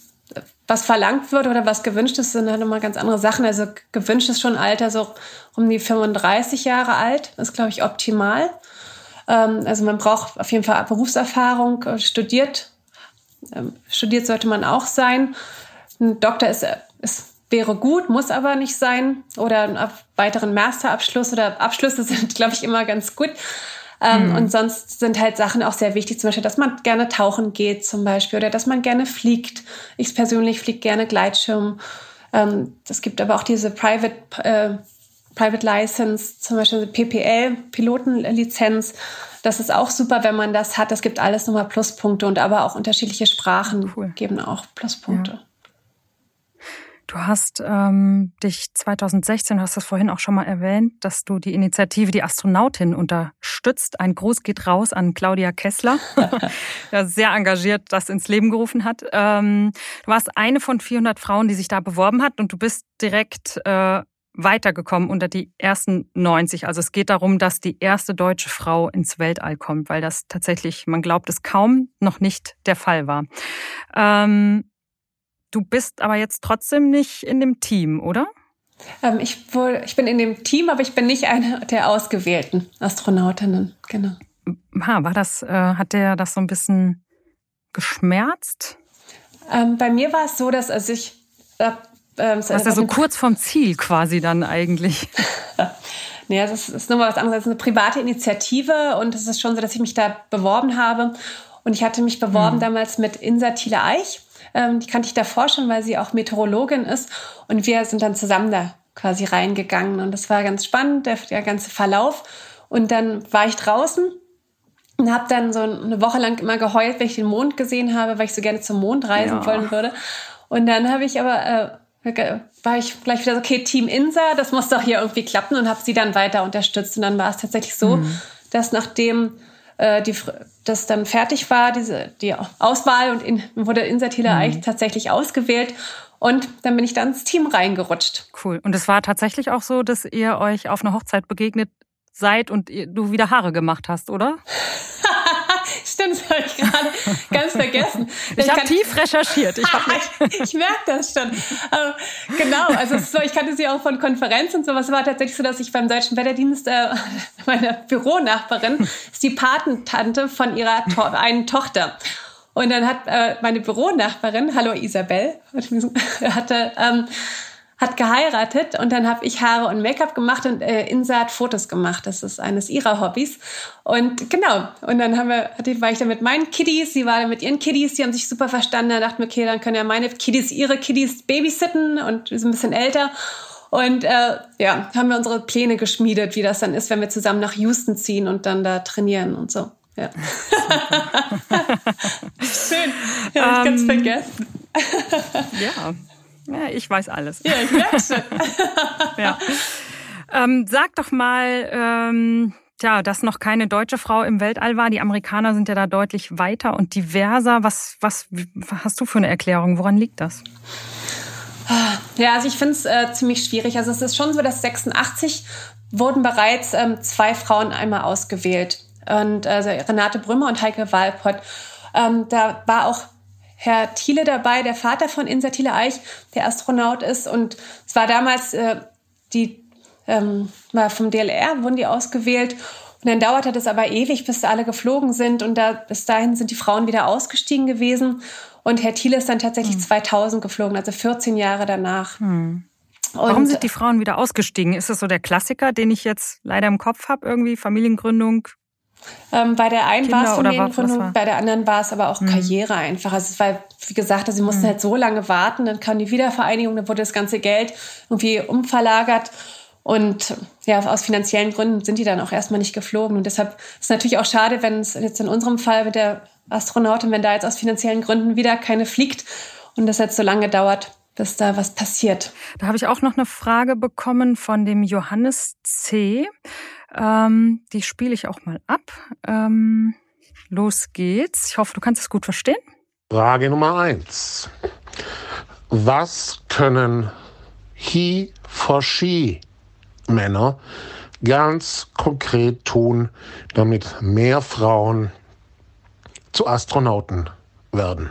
was verlangt wird oder was gewünscht ist, sind halt nochmal ganz andere Sachen. Also gewünscht ist schon Alter so um die 35 Jahre alt. Ist, glaube ich, optimal. Ähm, also man braucht auf jeden Fall Berufserfahrung, äh, studiert. Ähm, studiert sollte man auch sein. Ein Doktor ist, ist wäre gut, muss aber nicht sein. Oder einen weiteren Masterabschluss oder Abschlüsse sind, glaube ich, immer ganz gut. Ähm, mhm. Und sonst sind halt Sachen auch sehr wichtig, zum Beispiel, dass man gerne tauchen geht zum Beispiel oder dass man gerne fliegt. Ich persönlich fliege gerne Gleitschirm. Ähm, es gibt aber auch diese Private, äh, Private License, zum Beispiel PPL, Pilotenlizenz. Das ist auch super, wenn man das hat. Das gibt alles nochmal Pluspunkte und aber auch unterschiedliche Sprachen cool. geben auch Pluspunkte. Ja. Du hast ähm, dich 2016, du hast das vorhin auch schon mal erwähnt, dass du die Initiative Die Astronautin unterstützt. Ein Gruß geht raus an Claudia Kessler, der sehr engagiert das ins Leben gerufen hat. Ähm, du warst eine von 400 Frauen, die sich da beworben hat und du bist direkt äh, weitergekommen unter die ersten 90. Also es geht darum, dass die erste deutsche Frau ins Weltall kommt, weil das tatsächlich, man glaubt es kaum, noch nicht der Fall war. Ähm, Du bist aber jetzt trotzdem nicht in dem Team, oder? Ähm, ich, wohl, ich bin in dem Team, aber ich bin nicht eine der ausgewählten Astronautinnen. Genau. Ha, war das, äh, hat der das so ein bisschen geschmerzt? Ähm, bei mir war es so, dass als ich. Äh, äh, das ist ja so kurz vom Ziel quasi dann eigentlich. nee, das ist, ist nochmal was anderes als eine private Initiative und es ist schon so, dass ich mich da beworben habe. Und ich hatte mich beworben hm. damals mit Insa Thiele Eich. Ähm, die kannte ich davor schon, weil sie auch Meteorologin ist. Und wir sind dann zusammen da quasi reingegangen. Und das war ganz spannend, der, der ganze Verlauf. Und dann war ich draußen und habe dann so eine Woche lang immer geheult, wenn ich den Mond gesehen habe, weil ich so gerne zum Mond reisen ja. wollen würde. Und dann habe ich aber äh, war ich gleich wieder so, okay, Team Insa, das muss doch hier irgendwie klappen und habe sie dann weiter unterstützt. Und dann war es tatsächlich so, mhm. dass nachdem äh, die, das dann fertig war, diese, die Auswahl und in, wurde Insertile mhm. eigentlich tatsächlich ausgewählt. Und dann bin ich dann ins Team reingerutscht. Cool. Und es war tatsächlich auch so, dass ihr euch auf einer Hochzeit begegnet seid und du wieder Haare gemacht hast, oder? Stimmt, das habe ich gerade ganz vergessen. Ich, ich habe tief recherchiert. Ich, ich, ich merke das schon. Also, genau, also so, ich kannte sie auch von Konferenzen und sowas. Es war tatsächlich so, dass ich beim Deutschen Wetterdienst, äh, meine Büronachbarin, ist die Patentante von ihrer to einen Tochter. Und dann hat äh, meine Büronachbarin, hallo Isabel, hatte ähm, hat geheiratet und dann habe ich Haare und Make-up gemacht und äh, Insa hat Fotos gemacht. Das ist eines ihrer Hobbys. Und genau, und dann haben wir, war ich da mit meinen Kiddies, sie war da mit ihren Kiddies, die haben sich super verstanden. Da dachten wir, okay, dann können ja meine Kiddies ihre Kiddies babysitten und sind ein bisschen älter. Und äh, ja, haben wir unsere Pläne geschmiedet, wie das dann ist, wenn wir zusammen nach Houston ziehen und dann da trainieren und so. Ja. Schön. Ja, ich ganz um, vergessen. ja. Ja, ich weiß alles. Ja, ich merke schon. ja. Ähm, sag doch mal, ähm, tja, dass noch keine deutsche Frau im Weltall war. Die Amerikaner sind ja da deutlich weiter und diverser. Was, was, was hast du für eine Erklärung? Woran liegt das? Ja, also ich finde es äh, ziemlich schwierig. Also es ist schon so, dass 86 wurden bereits ähm, zwei Frauen einmal ausgewählt. Und also Renate Brümmer und Heike Walpott. Ähm, da war auch Herr Thiele dabei, der Vater von Insa Thiele Eich, der Astronaut ist. Und es war damals äh, die, ähm, mal vom DLR wurden die ausgewählt. Und dann dauerte das aber ewig, bis alle geflogen sind. Und da, bis dahin sind die Frauen wieder ausgestiegen gewesen. Und Herr Thiele ist dann tatsächlich hm. 2000 geflogen, also 14 Jahre danach. Hm. Warum sind die Frauen wieder ausgestiegen? Ist das so der Klassiker, den ich jetzt leider im Kopf habe? Irgendwie Familiengründung, ähm, bei der einen war es Familiengründung, bei der anderen war es aber auch mhm. Karriere einfach. Also es war, wie gesagt, also sie mussten mhm. halt so lange warten, dann kam die Wiedervereinigung, dann wurde das ganze Geld irgendwie umverlagert. Und ja, aus finanziellen Gründen sind die dann auch erstmal nicht geflogen. Und deshalb ist es natürlich auch schade, wenn es jetzt in unserem Fall mit der Astronautin, wenn da jetzt aus finanziellen Gründen wieder keine fliegt und das jetzt so lange dauert, bis da was passiert. Da habe ich auch noch eine Frage bekommen von dem Johannes C. Ähm, die spiele ich auch mal ab. Ähm, los geht's. Ich hoffe, du kannst es gut verstehen. Frage Nummer eins. Was können He for She Männer ganz konkret tun, damit mehr Frauen zu Astronauten werden?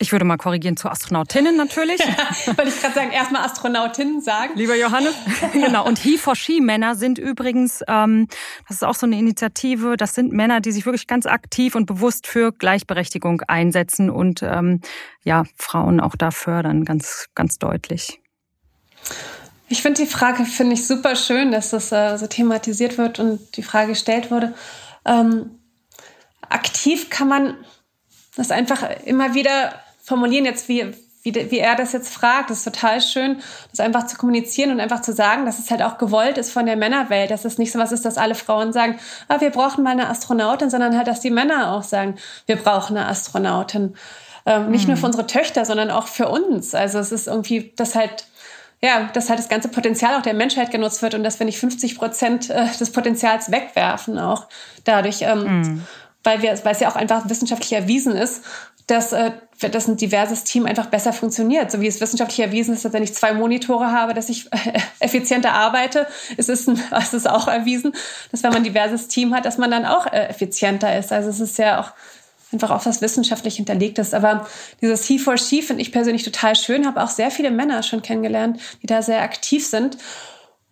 Ich würde mal korrigieren zu Astronautinnen natürlich. Ja, wollte ich gerade sagen, erstmal Astronautinnen sagen. Lieber Johannes. genau. Und He for She Männer sind übrigens, ähm, das ist auch so eine Initiative, das sind Männer, die sich wirklich ganz aktiv und bewusst für Gleichberechtigung einsetzen und ähm, ja, Frauen auch da fördern, ganz, ganz deutlich. Ich finde die Frage, finde ich super schön, dass das äh, so thematisiert wird und die Frage gestellt wurde. Ähm, aktiv kann man das einfach immer wieder formulieren, jetzt wie, wie, wie er das jetzt fragt. Das ist total schön, das einfach zu kommunizieren und einfach zu sagen, dass es halt auch gewollt ist von der Männerwelt, dass es nicht so was ist, dass alle Frauen sagen, ah, wir brauchen mal eine Astronautin, sondern halt, dass die Männer auch sagen, wir brauchen eine Astronautin. Ähm, nicht nur mhm. für unsere Töchter, sondern auch für uns. Also es ist irgendwie, dass halt ja, dass halt das ganze Potenzial auch der Menschheit genutzt wird und dass wir nicht 50 Prozent äh, des Potenzials wegwerfen auch dadurch, ähm, mm. weil wir, weil es ja auch einfach wissenschaftlich erwiesen ist, dass, äh, dass ein diverses Team einfach besser funktioniert. So wie es wissenschaftlich erwiesen ist, dass wenn ich zwei Monitore habe, dass ich äh, effizienter arbeite, es ist, ein, es ist auch erwiesen, dass wenn man ein diverses Team hat, dass man dann auch äh, effizienter ist. Also es ist ja auch einfach auch was wissenschaftlich hinterlegt ist. Aber dieses He for She finde ich persönlich total schön, habe auch sehr viele Männer schon kennengelernt, die da sehr aktiv sind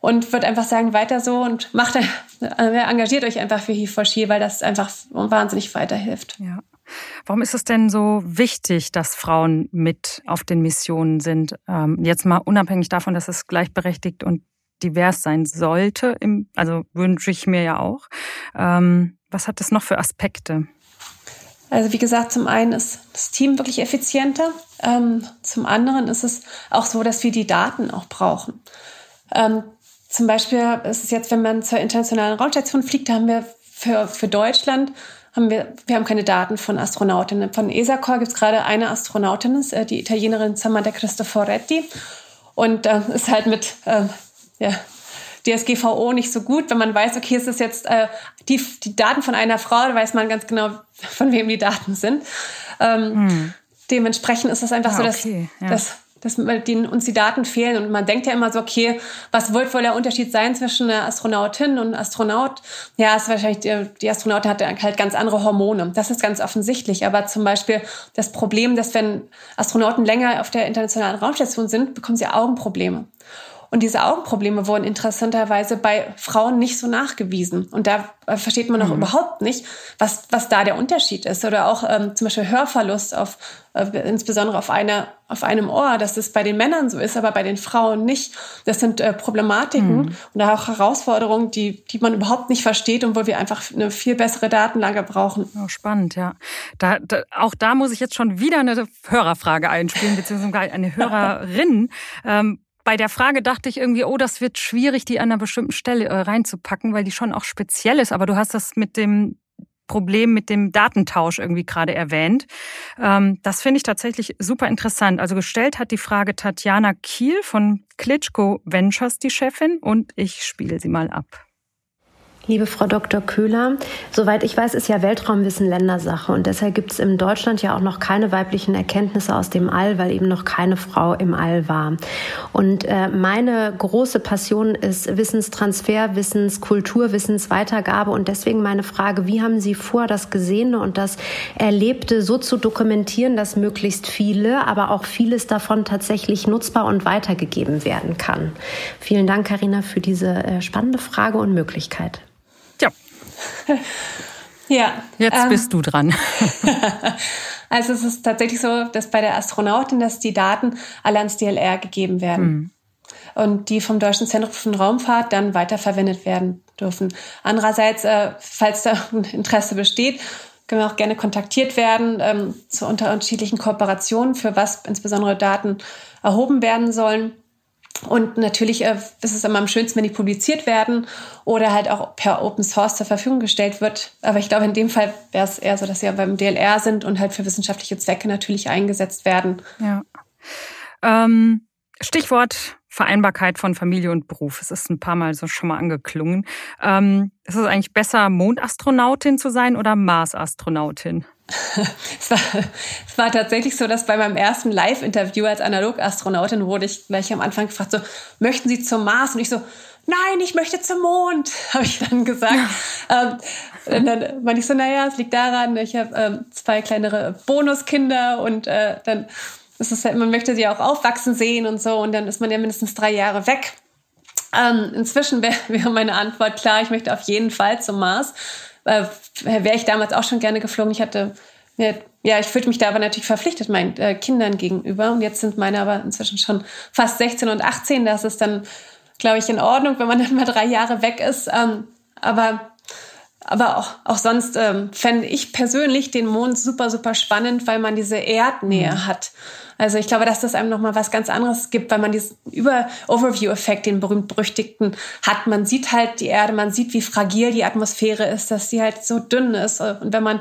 und würde einfach sagen, weiter so und macht, äh, engagiert euch einfach für He for She, weil das einfach wahnsinnig weiterhilft. Ja. Warum ist es denn so wichtig, dass Frauen mit auf den Missionen sind? Ähm, jetzt mal unabhängig davon, dass es gleichberechtigt und divers sein sollte, also wünsche ich mir ja auch. Ähm, was hat das noch für Aspekte? Also wie gesagt, zum einen ist das Team wirklich effizienter. Ähm, zum anderen ist es auch so, dass wir die Daten auch brauchen. zum Beispiel ist es jetzt, wenn man zur internationalen Raumstation fliegt, da haben wir für, für Deutschland haben wir, wir haben keine Daten von Astronautinnen. Von ESACOR gibt es gerade eine Astronautin, äh, die Italienerin Samantha Cristoforetti. Und äh, ist halt mit äh, ja, DSGVO nicht so gut, wenn man weiß, okay, es ist jetzt äh, die, die Daten von einer Frau, da weiß man ganz genau, von wem die Daten sind. Ähm, hm. Dementsprechend ist es einfach ah, so, dass, okay. ja. dass dass uns die Daten fehlen. Und man denkt ja immer so, okay, was wird wohl der Unterschied sein zwischen einer Astronautin und einem Astronaut? Ja, ist wahrscheinlich, die, die Astronautin hat halt ganz andere Hormone. Das ist ganz offensichtlich. Aber zum Beispiel das Problem, dass wenn Astronauten länger auf der internationalen Raumstation sind, bekommen sie Augenprobleme. Und diese Augenprobleme wurden interessanterweise bei Frauen nicht so nachgewiesen. Und da äh, versteht man noch mhm. überhaupt nicht, was, was da der Unterschied ist. Oder auch ähm, zum Beispiel Hörverlust auf, äh, insbesondere auf, eine, auf einem Ohr, dass es bei den Männern so ist, aber bei den Frauen nicht. Das sind äh, Problematiken mhm. und auch Herausforderungen, die, die man überhaupt nicht versteht und wo wir einfach eine viel bessere Datenlage brauchen. Oh, spannend, ja. Da, da, auch da muss ich jetzt schon wieder eine Hörerfrage einspielen, beziehungsweise eine Hörerin. Ähm, bei der Frage dachte ich irgendwie, oh, das wird schwierig, die an einer bestimmten Stelle äh, reinzupacken, weil die schon auch speziell ist. Aber du hast das mit dem Problem mit dem Datentausch irgendwie gerade erwähnt. Ähm, das finde ich tatsächlich super interessant. Also gestellt hat die Frage Tatjana Kiel von Klitschko Ventures, die Chefin, und ich spiele sie mal ab. Liebe Frau Dr. Köhler, soweit ich weiß, ist ja Weltraumwissen Ländersache und deshalb gibt es in Deutschland ja auch noch keine weiblichen Erkenntnisse aus dem All, weil eben noch keine Frau im All war. Und äh, meine große Passion ist Wissenstransfer, Wissenskultur, Wissensweitergabe und deswegen meine Frage, wie haben Sie vor, das Gesehene und das Erlebte so zu dokumentieren, dass möglichst viele, aber auch vieles davon tatsächlich nutzbar und weitergegeben werden kann? Vielen Dank, Karina, für diese äh, spannende Frage und Möglichkeit. ja. Jetzt ähm, bist du dran. also es ist tatsächlich so, dass bei der Astronautin, dass die Daten alle ans DLR gegeben werden. Mhm. Und die vom Deutschen Zentrum für Raumfahrt dann weiterverwendet werden dürfen. Andererseits, äh, falls da ein Interesse besteht, können wir auch gerne kontaktiert werden ähm, zu unterschiedlichen Kooperationen, für was insbesondere Daten erhoben werden sollen. Und natürlich äh, ist es immer am schönsten, wenn die publiziert werden oder halt auch per Open Source zur Verfügung gestellt wird. Aber ich glaube, in dem Fall wäre es eher so, dass sie ja beim DLR sind und halt für wissenschaftliche Zwecke natürlich eingesetzt werden. Ja. Ähm, Stichwort Vereinbarkeit von Familie und Beruf. Es ist ein paar Mal so schon mal angeklungen. Ähm, ist es eigentlich besser, Mondastronautin zu sein oder Marsastronautin? es, war, es war tatsächlich so, dass bei meinem ersten Live-Interview als Analogastronautin wurde ich gleich am Anfang gefragt, so, möchten Sie zum Mars? Und ich so, nein, ich möchte zum Mond, habe ich dann gesagt. ähm, und dann meinte ich so, naja, es liegt daran, ich habe ähm, zwei kleinere Bonuskinder und äh, dann ist es halt, man möchte sie auch aufwachsen sehen und so und dann ist man ja mindestens drei Jahre weg. Ähm, inzwischen wäre wär meine Antwort klar, ich möchte auf jeden Fall zum Mars äh, wäre ich damals auch schon gerne geflogen. Ich hatte ja, ich fühlte mich da aber natürlich verpflichtet meinen äh, Kindern gegenüber. Und jetzt sind meine aber inzwischen schon fast 16 und 18. Das ist dann, glaube ich, in Ordnung, wenn man dann mal drei Jahre weg ist. Ähm, aber aber auch, auch sonst ähm, fände ich persönlich den Mond super, super spannend, weil man diese Erdnähe mhm. hat. Also ich glaube, dass das einem nochmal was ganz anderes gibt, weil man diesen über Overview-Effekt, den berühmt-berüchtigten, hat. Man sieht halt die Erde, man sieht, wie fragil die Atmosphäre ist, dass sie halt so dünn ist. Und wenn man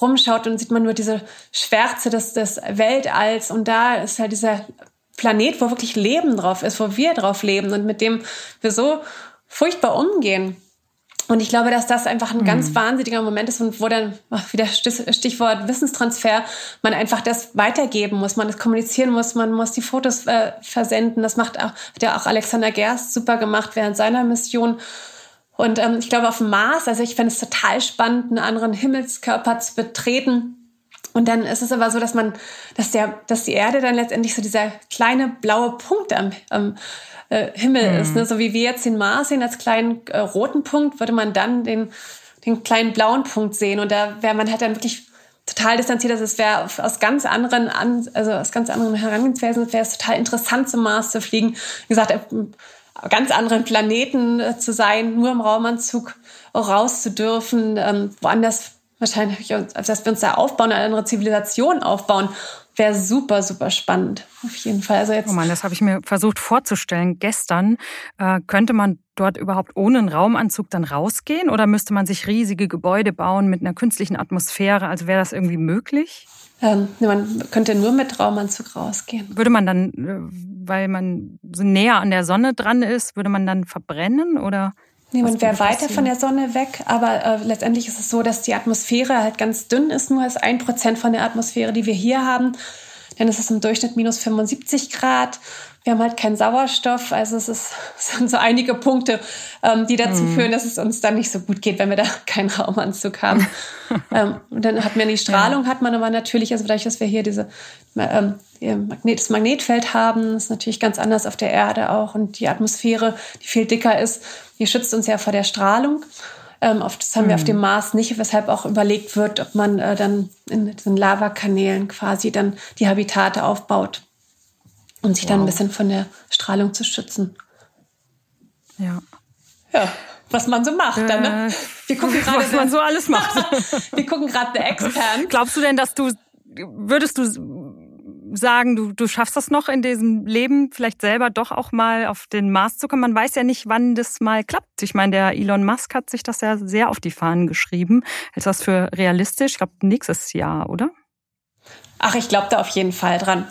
rumschaut, dann sieht man nur diese Schwärze des, des Weltalls. Und da ist halt dieser Planet, wo wirklich Leben drauf ist, wo wir drauf leben und mit dem wir so furchtbar umgehen. Und ich glaube, dass das einfach ein ganz mhm. wahnsinniger Moment ist und wo dann, wieder Stichwort Wissenstransfer, man einfach das weitergeben muss, man das kommunizieren muss, man muss die Fotos äh, versenden. Das macht auch, hat ja auch Alexander Gerst super gemacht während seiner Mission. Und ähm, ich glaube, auf dem Mars, also ich fände es total spannend, einen anderen Himmelskörper zu betreten. Und dann ist es aber so, dass man, dass der, dass die Erde dann letztendlich so dieser kleine blaue Punkt am, am äh, Himmel mhm. ist. Ne? So wie wir jetzt den Mars sehen als kleinen äh, roten Punkt, würde man dann den, den kleinen blauen Punkt sehen. Und da wäre man halt dann wirklich total distanziert. Also es wäre aus ganz anderen, also aus ganz anderen Herangehensweisen wäre es total interessant zum Mars zu fliegen. Wie gesagt, äh, ganz anderen Planeten äh, zu sein, nur im Raumanzug raus zu dürfen, ähm, woanders wahrscheinlich, dass wir uns da aufbauen, eine andere Zivilisation aufbauen wäre super, super spannend. Auf jeden Fall. Also jetzt oh Mann, das habe ich mir versucht vorzustellen. Gestern äh, könnte man dort überhaupt ohne einen Raumanzug dann rausgehen oder müsste man sich riesige Gebäude bauen mit einer künstlichen Atmosphäre? Also wäre das irgendwie möglich? Ähm, man könnte nur mit Raumanzug rausgehen. Würde man dann, äh, weil man so näher an der Sonne dran ist, würde man dann verbrennen oder? Nee, man wäre weiter von der Sonne weg, aber äh, letztendlich ist es so, dass die Atmosphäre halt ganz dünn ist, nur als ein Prozent von der Atmosphäre, die wir hier haben. Denn es ist im Durchschnitt minus 75 Grad. Wir haben halt keinen Sauerstoff. Also es, ist, es sind so einige Punkte, ähm, die dazu mhm. führen, dass es uns dann nicht so gut geht, wenn wir da keinen Raumanzug haben. ähm, und dann hat man die Strahlung, ja. hat man aber natürlich, also dadurch, dass wir hier diese ähm, Magnet, das Magnetfeld haben, ist natürlich ganz anders auf der Erde auch. Und die Atmosphäre, die viel dicker ist, die schützt uns ja vor der Strahlung. Ähm, oft, das haben mhm. wir auf dem Mars nicht, weshalb auch überlegt wird, ob man äh, dann in diesen Lavakanälen quasi dann die Habitate aufbaut, um sich wow. dann ein bisschen von der Strahlung zu schützen. Ja. Ja, was man so macht. Äh, dann, ne? Äh, wir gucken gerade, was man so alles macht. wir gucken gerade The Expanse. Glaubst du denn, dass du würdest du sagen, du, du schaffst das noch in diesem Leben, vielleicht selber doch auch mal auf den Mars zu kommen. Man weiß ja nicht, wann das mal klappt. Ich meine, der Elon Musk hat sich das ja sehr auf die Fahnen geschrieben. Ist das für realistisch? Ich glaube, nächstes Jahr, oder? Ach, ich glaube da auf jeden Fall dran.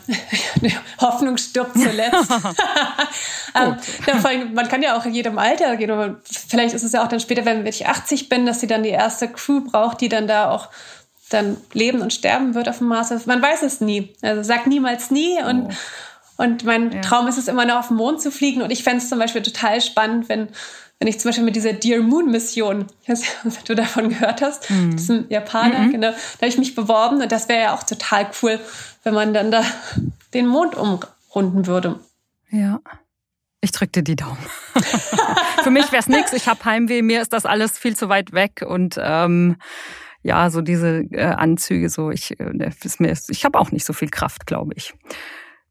Hoffnung stirbt zuletzt. ähm, ja, man kann ja auch in jedem Alter gehen. Vielleicht ist es ja auch dann später, wenn ich 80 bin, dass sie dann die erste Crew braucht, die dann da auch dann leben und sterben wird auf dem Mars. Also man weiß es nie. Also sagt niemals nie. Und, oh. und mein ja. Traum ist es immer noch auf den Mond zu fliegen. Und ich fände es zum Beispiel total spannend, wenn wenn ich zum Beispiel mit dieser Dear Moon Mission, ich weiß nicht, ob du davon gehört hast, mhm. ein Japaner, mhm. genau, da habe ich mich beworben und das wäre ja auch total cool, wenn man dann da den Mond umrunden würde. Ja. Ich drücke dir die Daumen. Für mich wäre es nichts. Ich habe Heimweh. Mir ist das alles viel zu weit weg und ähm, ja, so diese äh, Anzüge, so ich, äh, ist mir, ich habe auch nicht so viel Kraft, glaube ich.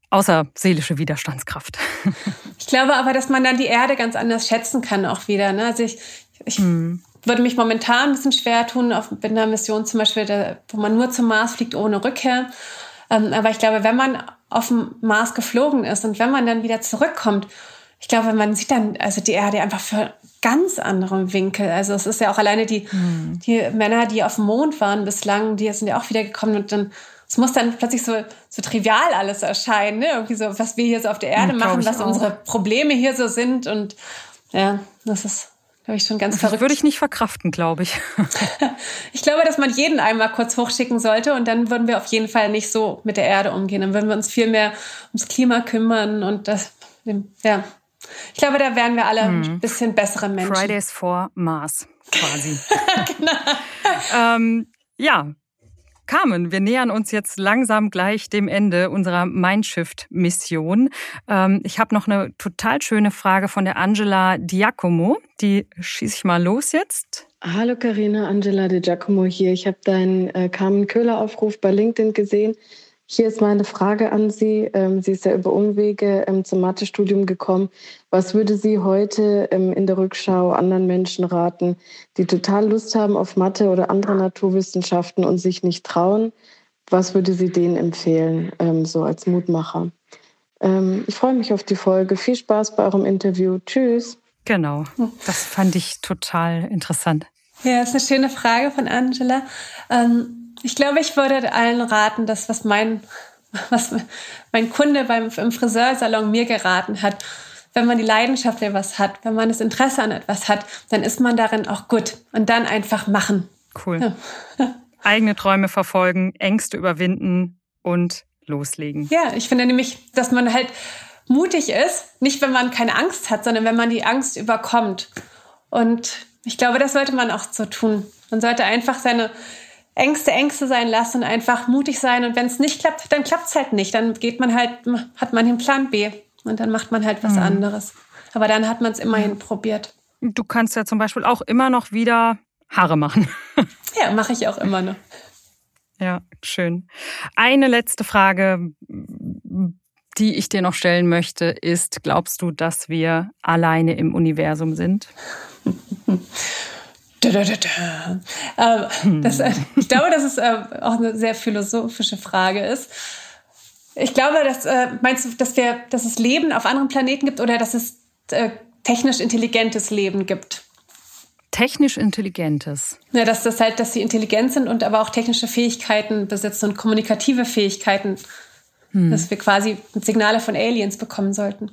Außer seelische Widerstandskraft. Ich glaube aber, dass man dann die Erde ganz anders schätzen kann auch wieder. Ne? Also ich, ich hm. würde mich momentan ein bisschen schwer tun auf einer Mission zum Beispiel, da, wo man nur zum Mars fliegt ohne Rückkehr. Ähm, aber ich glaube, wenn man auf dem Mars geflogen ist und wenn man dann wieder zurückkommt, ich glaube, man sieht dann also die Erde einfach für ganz anderem Winkel. Also es ist ja auch alleine die, hm. die Männer, die auf dem Mond waren bislang, die sind ja auch wieder gekommen und dann es muss dann plötzlich so, so trivial alles erscheinen, ne? Irgendwie so, was wir hier so auf der Erde ja, machen, was auch. unsere Probleme hier so sind. Und ja, das ist, glaube ich, schon ganz das verrückt. Das würde ich nicht verkraften, glaube ich. ich glaube, dass man jeden einmal kurz hochschicken sollte und dann würden wir auf jeden Fall nicht so mit der Erde umgehen. Dann würden wir uns viel mehr ums Klima kümmern und das, ja. Ich glaube, da wären wir alle hm. ein bisschen bessere Menschen. Fridays for Mars, quasi. genau. ähm, ja, Carmen, wir nähern uns jetzt langsam gleich dem Ende unserer Mindshift-Mission. Ähm, ich habe noch eine total schöne Frage von der Angela Diacomo. Die schieße ich mal los jetzt. Hallo Karina, Angela Di Giacomo hier. Ich habe deinen äh, Carmen Köhler-Aufruf bei LinkedIn gesehen. Hier ist meine Frage an Sie. Ähm, sie ist ja über Umwege ähm, zum Mathestudium gekommen. Was würde sie heute ähm, in der Rückschau anderen Menschen raten, die total Lust haben auf Mathe oder andere Naturwissenschaften und sich nicht trauen? Was würde sie denen empfehlen, so als Mutmacher? Ich freue mich auf die Folge. Viel Spaß bei eurem Interview. Tschüss. Genau, das fand ich total interessant. Ja, das ist eine schöne Frage von Angela. Ähm ich glaube, ich würde allen raten, dass was mein, was mein Kunde beim, im Friseursalon mir geraten hat, wenn man die Leidenschaft für was hat, wenn man das Interesse an etwas hat, dann ist man darin auch gut. Und dann einfach machen. Cool. Ja. Eigene Träume verfolgen, Ängste überwinden und loslegen. Ja, ich finde nämlich, dass man halt mutig ist, nicht wenn man keine Angst hat, sondern wenn man die Angst überkommt. Und ich glaube, das sollte man auch so tun. Man sollte einfach seine Ängste Ängste sein lassen und einfach mutig sein. Und wenn es nicht klappt, dann klappt es halt nicht. Dann geht man halt, hat man den Plan B und dann macht man halt was mhm. anderes. Aber dann hat man es immerhin mhm. probiert. Du kannst ja zum Beispiel auch immer noch wieder Haare machen. ja, mache ich auch immer noch. Ja, schön. Eine letzte Frage, die ich dir noch stellen möchte, ist, glaubst du, dass wir alleine im Universum sind? Da, da, da, ähm, das, äh, ich glaube, dass es äh, auch eine sehr philosophische Frage ist. Ich glaube, dass äh, meinst du, dass wir, dass es Leben auf anderen Planeten gibt oder dass es äh, technisch intelligentes Leben gibt? Technisch intelligentes. Ja, dass das halt, dass sie intelligent sind und aber auch technische Fähigkeiten besitzen und kommunikative Fähigkeiten, hm. dass wir quasi Signale von Aliens bekommen sollten.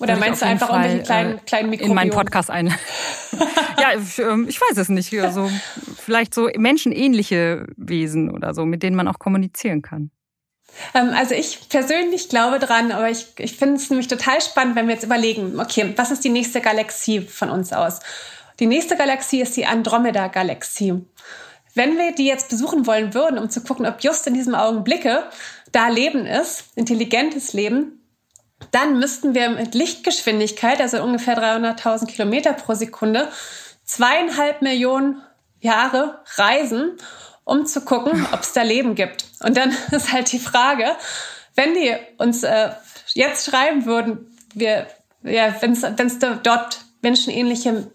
Oder meinst du einfach Fall, irgendwelche kleinen, äh, kleinen Mikrobiom? In meinen Podcast ein. ja, ich, ähm, ich, weiß es nicht. Also, vielleicht so menschenähnliche Wesen oder so, mit denen man auch kommunizieren kann. Ähm, also ich persönlich glaube dran, aber ich, ich finde es nämlich total spannend, wenn wir jetzt überlegen, okay, was ist die nächste Galaxie von uns aus? Die nächste Galaxie ist die Andromeda-Galaxie. Wenn wir die jetzt besuchen wollen würden, um zu gucken, ob just in diesem Augenblicke da Leben ist, intelligentes Leben, dann müssten wir mit Lichtgeschwindigkeit, also ungefähr 300.000 Kilometer pro Sekunde, zweieinhalb Millionen Jahre reisen, um zu gucken, ob es da Leben gibt. Und dann ist halt die Frage, wenn die uns äh, jetzt schreiben würden, wir, ja, wenn es dort menschenähnliche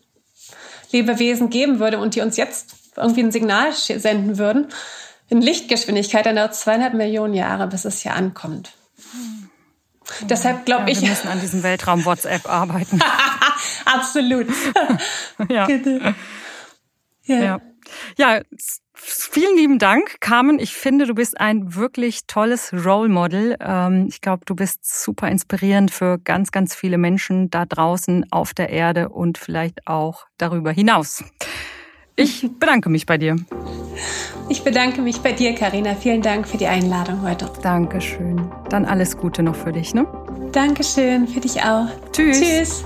Lebewesen geben würde und die uns jetzt irgendwie ein Signal senden würden, in Lichtgeschwindigkeit, dann dauert zweieinhalb Millionen Jahre, bis es hier ankommt. Deshalb glaube ja, ich. Wir müssen an diesem Weltraum-WhatsApp arbeiten. Absolut. ja. ja. ja. Ja, vielen lieben Dank, Carmen. Ich finde, du bist ein wirklich tolles Role Model. Ähm, ich glaube, du bist super inspirierend für ganz, ganz viele Menschen da draußen auf der Erde und vielleicht auch darüber hinaus. Ich bedanke mich bei dir. Ich bedanke mich bei dir, Karina. Vielen Dank für die Einladung heute. Dankeschön. Dann alles Gute noch für dich, ne? Dankeschön, für dich auch. Tschüss. Tschüss.